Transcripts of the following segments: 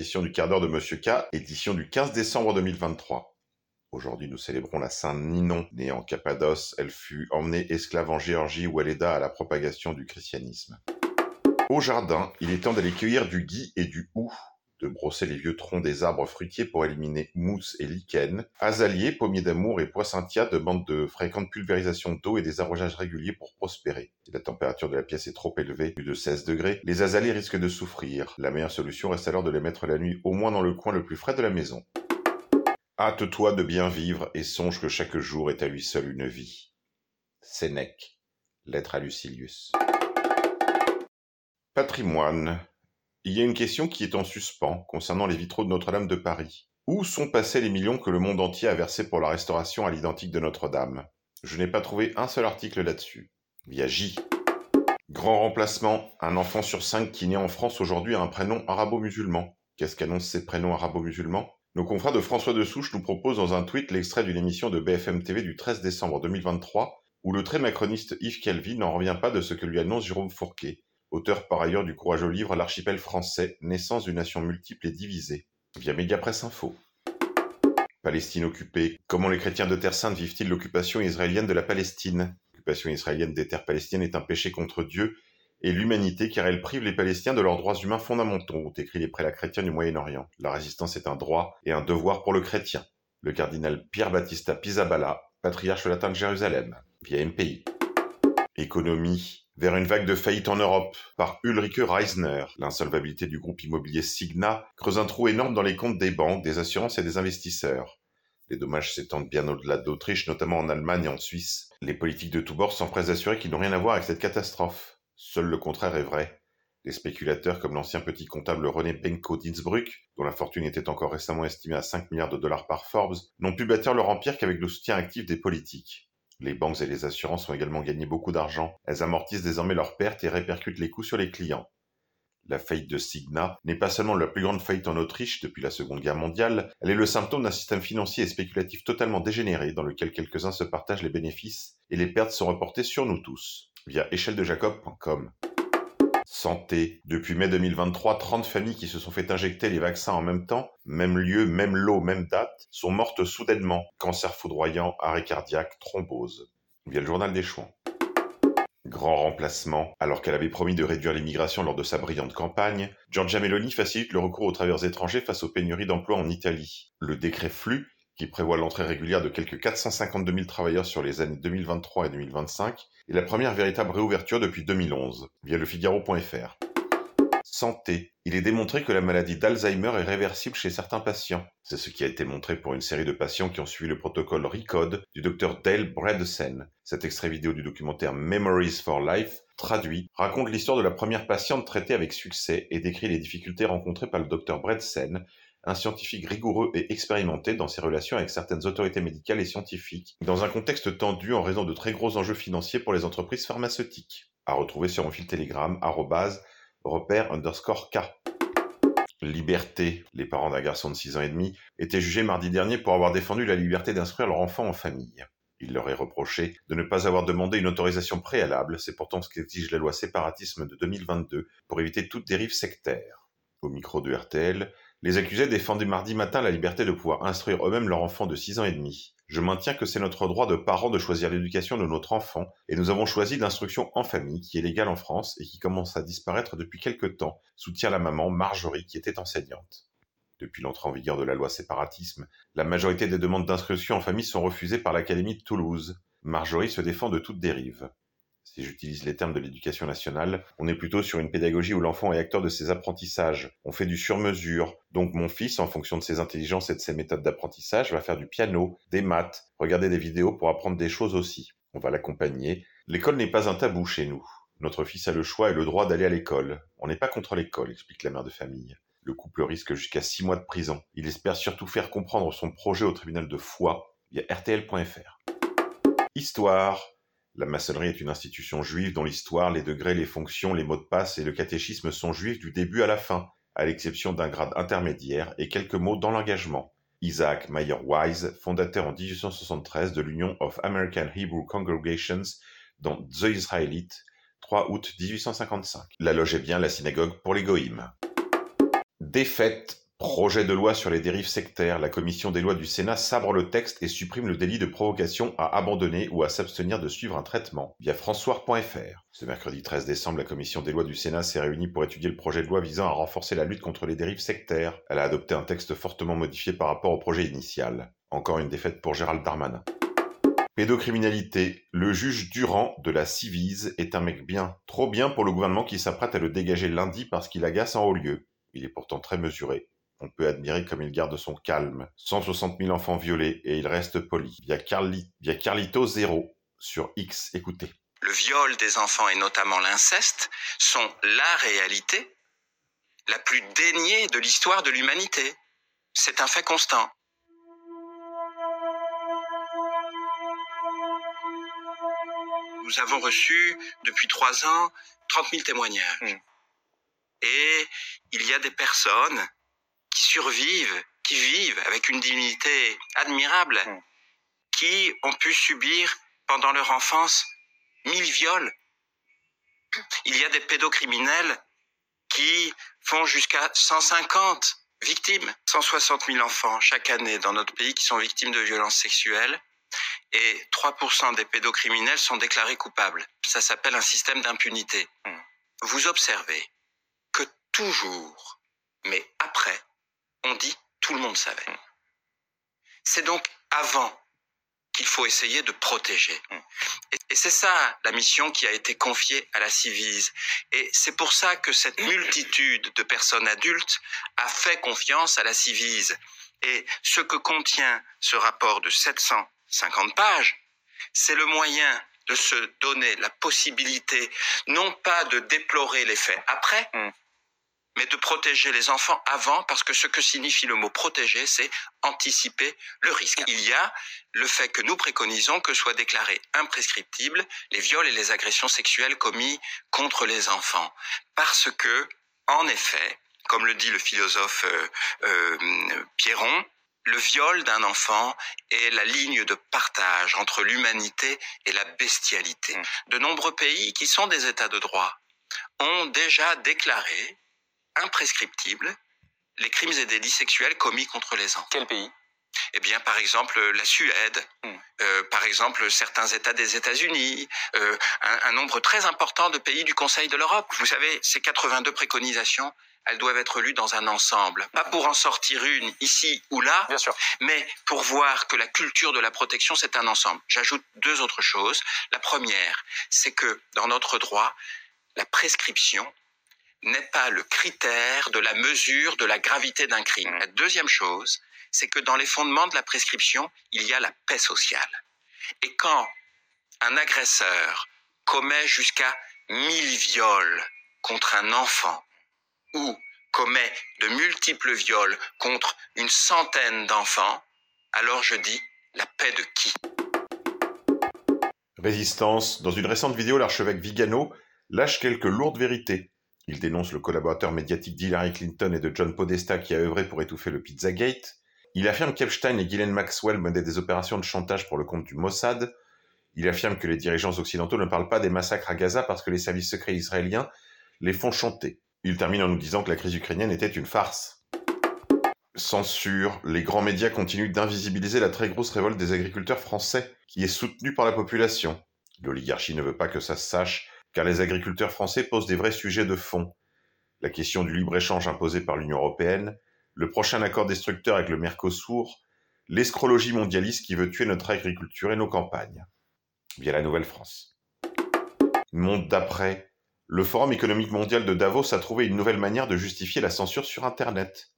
Bonjour, bienvenue pour votre édition du quart d'heure de Monsieur K, édition du 15 décembre 2023. Aujourd'hui, nous célébrons la Sainte Ninon, née en Cappadoce. Elle fut emmenée esclave en Géorgie où elle aida à la propagation du christianisme. Au jardin, il est temps d'aller cueillir du gui et du hou, de brosser les vieux troncs des arbres fruitiers pour éliminer mousse et lichen, azaliers, pommiers d'amour et poissintia demandent de fréquentes pulvérisations d'eau et des arrosages réguliers pour prospérer. Si la température de la pièce est trop élevée, plus de 16 degrés, les azaliers risquent de souffrir. La meilleure solution reste alors de les mettre la nuit au moins dans le coin le plus frais de la maison. Hâte-toi de bien vivre et songe que chaque jour est à lui seul une vie. Sénèque. Lettre à Lucilius. Patrimoine. Il y a une question qui est en suspens concernant les vitraux de Notre-Dame de Paris. Où sont passés les millions que le monde entier a versés pour la restauration à l'identique de Notre-Dame? Je n'ai pas trouvé un seul article là-dessus. Via J. Grand remplacement, un enfant sur cinq qui naît en France aujourd'hui a un prénom arabo-musulman. Qu'est-ce qu'annoncent ces prénoms arabo-musulmans? Nos confrères de François de Souche nous proposent dans un tweet l'extrait d'une émission de BFM TV du 13 décembre 2023 où le très macroniste Yves Calvi n'en revient pas de ce que lui annonce Jérôme Fourquet auteur par ailleurs du courageux livre L'archipel français, naissance d'une nation multiple et divisée, via Mediapresse Info. Palestine occupée. Comment les chrétiens de Terre Sainte vivent-ils l'occupation israélienne de la Palestine? L'occupation israélienne des terres palestiniennes est un péché contre Dieu et l'humanité car elle prive les Palestiniens de leurs droits humains fondamentaux, ont écrit les prélats chrétiens du Moyen-Orient. La résistance est un droit et un devoir pour le chrétien. Le cardinal Pierre Battista Pisabala, patriarche latin de Jérusalem, via MPI. Économie vers une vague de faillite en Europe par Ulrike Reisner. L'insolvabilité du groupe immobilier Signa creuse un trou énorme dans les comptes des banques, des assurances et des investisseurs. Les dommages s'étendent bien au-delà d'Autriche, notamment en Allemagne et en Suisse. Les politiques de tous bords s'empressent d'assurer qu'ils n'ont rien à voir avec cette catastrophe. Seul le contraire est vrai. Les spéculateurs comme l'ancien petit comptable René Benko d'Innsbruck, dont la fortune était encore récemment estimée à 5 milliards de dollars par Forbes, n'ont pu bâtir leur empire qu'avec le soutien actif des politiques. Les banques et les assurances ont également gagné beaucoup d'argent. Elles amortissent désormais leurs pertes et répercutent les coûts sur les clients. La faillite de Signa n'est pas seulement la plus grande faillite en Autriche depuis la Seconde Guerre mondiale, elle est le symptôme d'un système financier et spéculatif totalement dégénéré dans lequel quelques-uns se partagent les bénéfices et les pertes sont reportées sur nous tous, via échelle-de-jacob.com. Santé. Depuis mai 2023, 30 familles qui se sont fait injecter les vaccins en même temps, même lieu, même lot, même date, sont mortes soudainement. Cancer foudroyant, arrêt cardiaque, thrombose. Via le journal des Chouans. Grand remplacement. Alors qu'elle avait promis de réduire l'immigration lors de sa brillante campagne, Giorgia Meloni facilite le recours aux travailleurs étrangers face aux pénuries d'emplois en Italie. Le décret flux qui prévoit l'entrée régulière de quelques 452 000 travailleurs sur les années 2023 et 2025, est la première véritable réouverture depuis 2011, via le Figaro.fr. Santé. Il est démontré que la maladie d'Alzheimer est réversible chez certains patients. C'est ce qui a été montré pour une série de patients qui ont suivi le protocole RECODE du Dr Dale Bredesen. Cet extrait vidéo du documentaire Memories for Life, traduit, raconte l'histoire de la première patiente traitée avec succès et décrit les difficultés rencontrées par le Dr Bredesen un scientifique rigoureux et expérimenté dans ses relations avec certaines autorités médicales et scientifiques, dans un contexte tendu en raison de très gros enjeux financiers pour les entreprises pharmaceutiques. À retrouver sur mon fil Telegram, repère underscore K. Liberté. Les parents d'un garçon de 6 ans et demi étaient jugés mardi dernier pour avoir défendu la liberté d'instruire leur enfant en famille. Il leur est reproché de ne pas avoir demandé une autorisation préalable, c'est pourtant ce qu'exige la loi séparatisme de 2022 pour éviter toute dérive sectaire. Au micro de RTL, les accusés défendaient mardi matin la liberté de pouvoir instruire eux-mêmes leur enfant de 6 ans et demi. Je maintiens que c'est notre droit de parents de choisir l'éducation de notre enfant, et nous avons choisi l'instruction en famille, qui est légale en France et qui commence à disparaître depuis quelque temps, soutient la maman Marjorie, qui était enseignante. Depuis l'entrée en vigueur de la loi séparatisme, la majorité des demandes d'instruction en famille sont refusées par l'Académie de Toulouse. Marjorie se défend de toute dérive si j'utilise les termes de l'éducation nationale, on est plutôt sur une pédagogie où l'enfant est acteur de ses apprentissages. On fait du sur-mesure. Donc mon fils, en fonction de ses intelligences et de ses méthodes d'apprentissage, va faire du piano, des maths, regarder des vidéos pour apprendre des choses aussi. On va l'accompagner. L'école n'est pas un tabou chez nous. Notre fils a le choix et le droit d'aller à l'école. On n'est pas contre l'école, explique la mère de famille. Le couple risque jusqu'à six mois de prison. Il espère surtout faire comprendre son projet au tribunal de foi via rtl.fr. Histoire. La maçonnerie est une institution juive dont l'histoire, les degrés, les fonctions, les mots de passe et le catéchisme sont juifs du début à la fin, à l'exception d'un grade intermédiaire et quelques mots dans l'engagement. Isaac Mayer Wise, fondateur en 1873 de l'Union of American Hebrew Congregations dans The Israelite, 3 août 1855. La loge est bien la synagogue pour les goïms. Défaite. Projet de loi sur les dérives sectaires. La commission des lois du Sénat sabre le texte et supprime le délit de provocation à abandonner ou à s'abstenir de suivre un traitement via françois.fr. Ce mercredi 13 décembre, la commission des lois du Sénat s'est réunie pour étudier le projet de loi visant à renforcer la lutte contre les dérives sectaires. Elle a adopté un texte fortement modifié par rapport au projet initial. Encore une défaite pour Gérald Darmanin. Pédocriminalité. Le juge Durand de la Civise est un mec bien. Trop bien pour le gouvernement qui s'apprête à le dégager lundi parce qu'il agace en haut lieu. Il est pourtant très mesuré. On peut admirer comme il garde son calme. 160 000 enfants violés et il reste poli. Via, Carli... via Carlito Zero sur X. Écoutez. Le viol des enfants et notamment l'inceste sont la réalité la plus déniée de l'histoire de l'humanité. C'est un fait constant. Nous avons reçu depuis trois ans 30 000 témoignages. Mm. Et il y a des personnes qui survivent, qui vivent avec une dignité admirable, Mm. qui ont pu subir pendant leur enfance mille viols. Il y a des pédocriminels qui font jusqu'à 150 victimes, 160 000 enfants chaque année dans notre pays qui sont victimes de violences sexuelles et 3% des pédocriminels sont déclarés coupables. Ça s'appelle un système d'impunité. Mm. Vous observez que toujours, mais après, on dit tout le monde savait. C'est donc avant qu'il faut essayer de protéger. Et, c'est ça la mission qui a été confiée à la Civise. Et c'est pour ça que cette multitude de personnes adultes a fait confiance à la Civise. Et ce que contient ce rapport de 750 pages, c'est le moyen de se donner la possibilité non pas de déplorer les faits après. Mais de protéger les enfants avant, parce que ce que signifie le mot protéger, c'est anticiper le risque. Il y a le fait que nous préconisons que soient déclarés imprescriptibles les viols et les agressions sexuelles commis contre les enfants. Parce que, en effet, comme le dit le philosophe euh, euh, Pierron, le viol d'un enfant est la ligne de partage entre l'humanité et la bestialité. Mm. De nombreux pays qui sont des États de droit ont déjà déclaré imprescriptibles les crimes et délits sexuels commis contre les enfants. Quel pays? Eh bien, par exemple, la Suède, Mm. euh, par exemple, certains États des États-Unis, euh, un, un nombre très important de pays du Conseil de l'Europe. Vous savez, ces 82 préconisations, elles doivent être lues dans un ensemble. Pas pour en sortir une ici ou là, Bien sûr. mais pour voir que la culture de la protection, c'est un ensemble. J'ajoute deux autres choses. La première, c'est que dans notre droit, la prescription n'est pas le critère de la mesure de la gravité d'un crime. La deuxième chose, c'est que dans les fondements de la prescription, il y a la paix sociale. Et quand un agresseur commet jusqu'à 1000 viols contre un enfant ou commet de multiples viols contre une centaine d'enfants, alors je dis la paix de qui? Résistance. Dans une récente vidéo, l'archevêque Vigano lâche quelques lourdes vérités. Il dénonce le collaborateur médiatique d'Hillary Clinton et de John Podesta qui a œuvré pour étouffer le Pizzagate. Il affirme qu'Epstein et Ghislaine Maxwell menaient des opérations de chantage pour le compte du Mossad. Il affirme que les dirigeants occidentaux ne parlent pas des massacres à Gaza parce que les services secrets israéliens les font chanter. Il termine en nous disant que la crise ukrainienne était une farce. Censure. Les grands médias continuent d'invisibiliser la très grosse révolte des agriculteurs français, qui est soutenue par la population. L'oligarchie ne veut pas que ça se sache, car les agriculteurs français posent des vrais sujets de fond. La question du libre-échange imposé par l'Union européenne, le prochain accord destructeur avec le Mercosur, l'escrologie mondialiste qui veut tuer notre agriculture et nos campagnes. Via la Nouvelle-France. Monde d'après. Le Forum économique mondial de Davos a trouvé une nouvelle manière de justifier la censure sur Internet.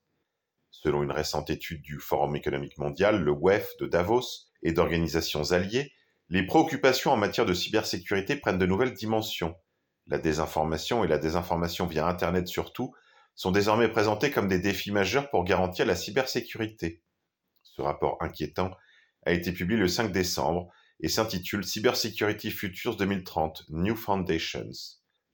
Selon une récente étude du Forum économique mondial, le WEF de Davos et d'organisations alliées, les préoccupations en matière de cybersécurité prennent de nouvelles dimensions. La désinformation et la désinformation via Internet surtout sont désormais présentées comme des défis majeurs pour garantir la cybersécurité. Ce rapport inquiétant a été publié le 5 décembre et s'intitule Cybersecurity Futures 2030 New Foundations.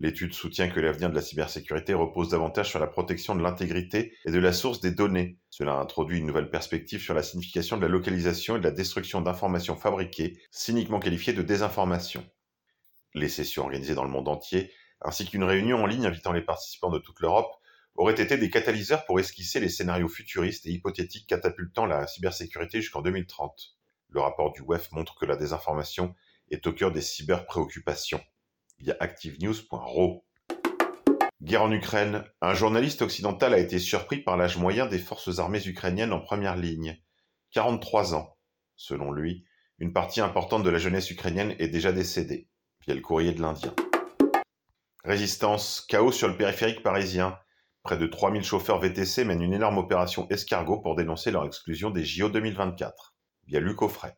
L'étude soutient que l'avenir de la cybersécurité repose davantage sur la protection de l'intégrité et de la source des données. Cela introduit une nouvelle perspective sur la signification de la localisation et de la destruction d'informations fabriquées, cyniquement qualifiées de désinformation. Les sessions organisées dans le monde entier, ainsi qu'une réunion en ligne invitant les participants de toute l'Europe auraient été des catalyseurs pour esquisser les scénarios futuristes et hypothétiques catapultant la cybersécurité jusqu'en 2030. Le rapport du WEF montre que la désinformation est au cœur des cyberpréoccupations, via activenews.ro. Guerre en Ukraine. Un journaliste occidental a été surpris par l'âge moyen des forces armées ukrainiennes en première ligne. 43 ans. Selon lui, une partie importante de la jeunesse ukrainienne est déjà décédée, via le courrier de l'Indien. Résistance, chaos sur le périphérique parisien. Près de 3000 chauffeurs VTC mènent une énorme opération escargot pour dénoncer leur exclusion des JO 2024, via Luc Offray.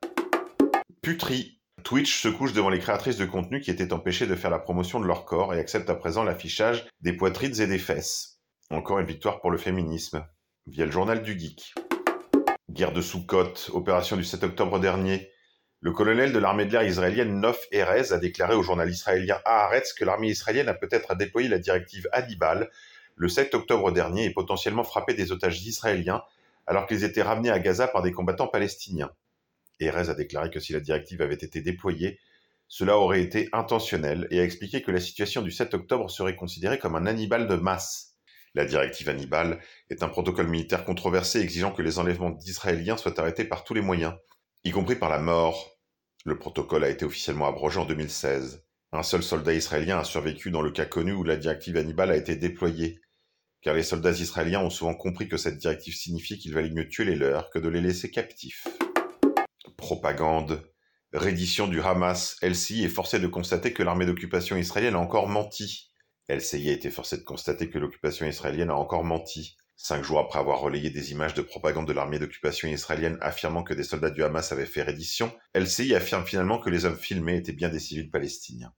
Putri, Twitch se couche devant les créatrices de contenu qui étaient empêchées de faire la promotion de leur corps et accepte à présent l'affichage des poitrines et des fesses. Encore une victoire pour le féminisme, via le journal du geek. Guerre de Soukot, opération du 7 octobre dernier. Le colonel de l'armée de l'air israélienne Nof Erez a déclaré au journal israélien Haaretz que l'armée israélienne a peut-être déployé la directive Hannibal le 7 octobre dernier et potentiellement frappé des otages israéliens alors qu'ils étaient ramenés à Gaza par des combattants palestiniens. Erez a déclaré que si la directive avait été déployée, cela aurait été intentionnel et a expliqué que la situation du 7 octobre serait considérée comme un Hannibal de masse. La directive Hannibal est un protocole militaire controversé exigeant que les enlèvements d'Israéliens soient arrêtés par tous les moyens y compris par la mort. Le protocole a été officiellement abrogé en 2016. Un seul soldat israélien a survécu dans le cas connu où la directive Hannibal a été déployée, car les soldats israéliens ont souvent compris que cette directive signifiait qu'il valait mieux tuer les leurs que de les laisser captifs. Propagande. Reddition du Hamas. LCI est forcé de constater que l'armée d'occupation israélienne a encore menti. LCI a été forcé de constater que l'occupation israélienne a encore menti. Cinq jours après avoir relayé des images de propagande de l'armée d'occupation israélienne affirmant que des soldats du Hamas avaient fait reddition, LCI affirme finalement que les hommes filmés étaient bien des civils palestiniens.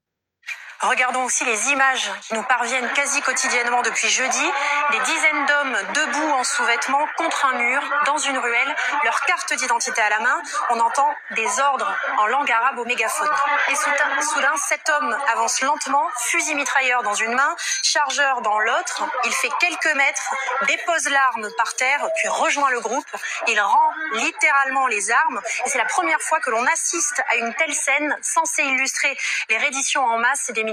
Regardons aussi les images qui nous parviennent quasi quotidiennement depuis jeudi. Des dizaines d'hommes debout en sous-vêtements contre un mur, dans une ruelle, leur carte d'identité à la main. On entend des ordres en langue arabe au mégaphone. Et soudain, cet homme avance lentement, fusil mitrailleur dans une main, chargeur dans l'autre. Il fait quelques mètres, dépose l'arme par terre, puis rejoint le groupe. Il rend littéralement les armes. Et c'est la première fois que l'on assiste à une telle scène censée illustrer les redditions en masse des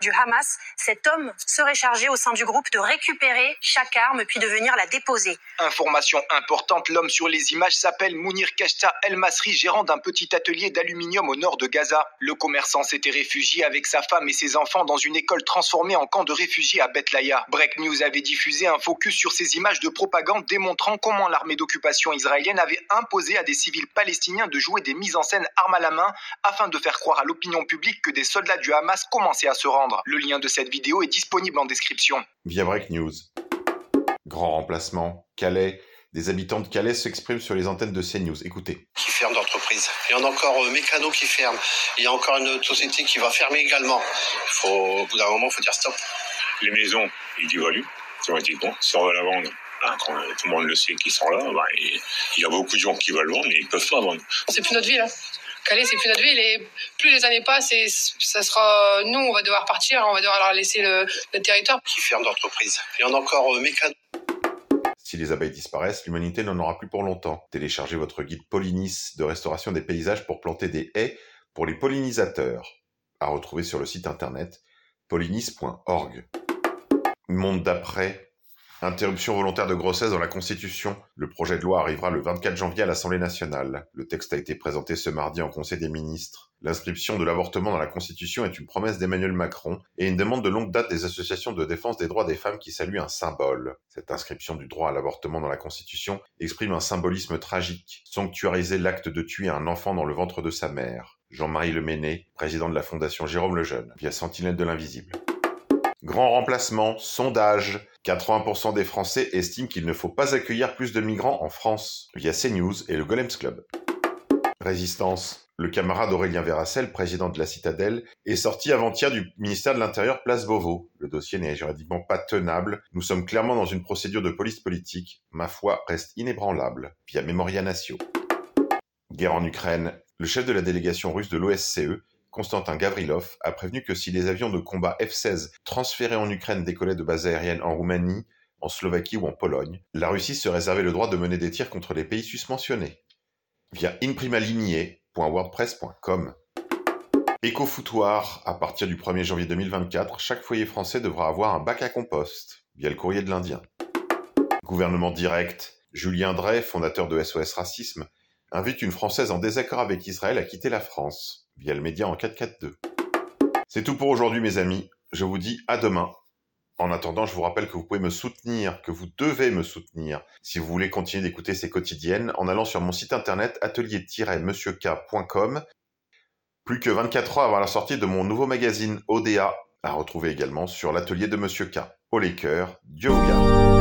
du Hamas, cet homme serait chargé au sein du groupe de récupérer chaque arme puis de venir la déposer. Information importante, l'homme sur les images s'appelle Mounir Kashta El Masri, gérant d'un petit atelier d'aluminium au nord de Gaza. Le commerçant s'était réfugié avec sa femme et ses enfants dans une école transformée en camp de réfugiés à Bethlaya. Break News avait diffusé un focus sur ces images de propagande démontrant comment l'armée d'occupation israélienne avait imposé à des civils palestiniens de jouer des mises en scène armes à la main afin de faire croire à l'opinion publique que des soldats du Hamas commençaient à se rendre. Le lien de cette vidéo est disponible en description. Via Break News. Grand remplacement. Calais. Des habitants de Calais s'expriment sur les antennes de CNews. Écoutez. Qui ferme d'entreprise. Il y en a encore euh, Mécano qui ferme. Il y a encore une société qui va fermer également. Il faut, au bout d'un moment, il faut dire stop. Les maisons, ils dévaluent, théoriquement. Si on veut la vendre, hein, quand tout le monde le sait qu'ils sont là, bah, il y a beaucoup de gens qui veulent vendre, mais ils peuvent pas vendre. C'est plus notre ville. Hein. Calais, c'est plus notre ville et plus les années passent, et ça sera nous, on va devoir partir, on va devoir leur laisser le, le territoire. Qui ferme d'entreprise. Il y en a encore euh, Mécano. Si les abeilles disparaissent, l'humanité n'en aura plus pour longtemps. Téléchargez votre guide Pollinis de restauration des paysages pour planter des haies pour les pollinisateurs. À retrouver sur le site internet pollinis.org. Monde d'après. Interruption volontaire de grossesse dans la Constitution. Le projet de loi arrivera le 24 janvier à l'Assemblée nationale. Le texte a été présenté ce mardi en Conseil des ministres. L'inscription de l'avortement dans la Constitution est une promesse d'Emmanuel Macron et une demande de longue date des associations de défense des droits des femmes qui saluent un symbole. Cette inscription du droit à l'avortement dans la Constitution exprime un symbolisme tragique, sanctuariser l'acte de tuer un enfant dans le ventre de sa mère. Jean-Marie Leméné, président de la Fondation Jérôme Lejeune, via Sentinelle de l'Invisible. Grand remplacement, sondage. 80% des Français estiment qu'il ne faut pas accueillir plus de migrants en France, via CNews et le Golems Club. Résistance. Le camarade Aurélien Verracel, président de la Citadelle, est sorti avant-hier du ministère de l'Intérieur Place Beauvau. Le dossier n'est juridiquement pas tenable. Nous sommes clairement dans une procédure de police politique. Ma foi reste inébranlable, via Memoria Natio. Guerre en Ukraine. Le chef de la délégation russe de l'OSCE Constantin Gavrilov a prévenu que si les avions de combat F-16 transférés en Ukraine décollaient de bases aériennes en Roumanie, en Slovaquie ou en Pologne, la Russie se réservait le droit de mener des tirs contre les pays susmentionnés. Via imprimalignier.wordpress.com Écofoutoir, à partir du 1er janvier 2024, chaque foyer français devra avoir un bac à compost. via le courrier de l'Indien. Gouvernement direct, Julien Drey, fondateur de SOS Racisme, invite une Française en désaccord avec Israël à quitter la France, via le média en 442. C'est tout pour aujourd'hui mes amis, je vous dis à demain. En attendant, je vous rappelle que vous pouvez me soutenir, que vous devez me soutenir, si vous voulez continuer d'écouter ces quotidiennes, en allant sur mon site internet atelier-monsieurk.com. Plus que 24 heures avant la sortie de mon nouveau magazine ODA, à retrouver également sur l'atelier de Monsieur K. Au les cœurs, Dieu vous garde.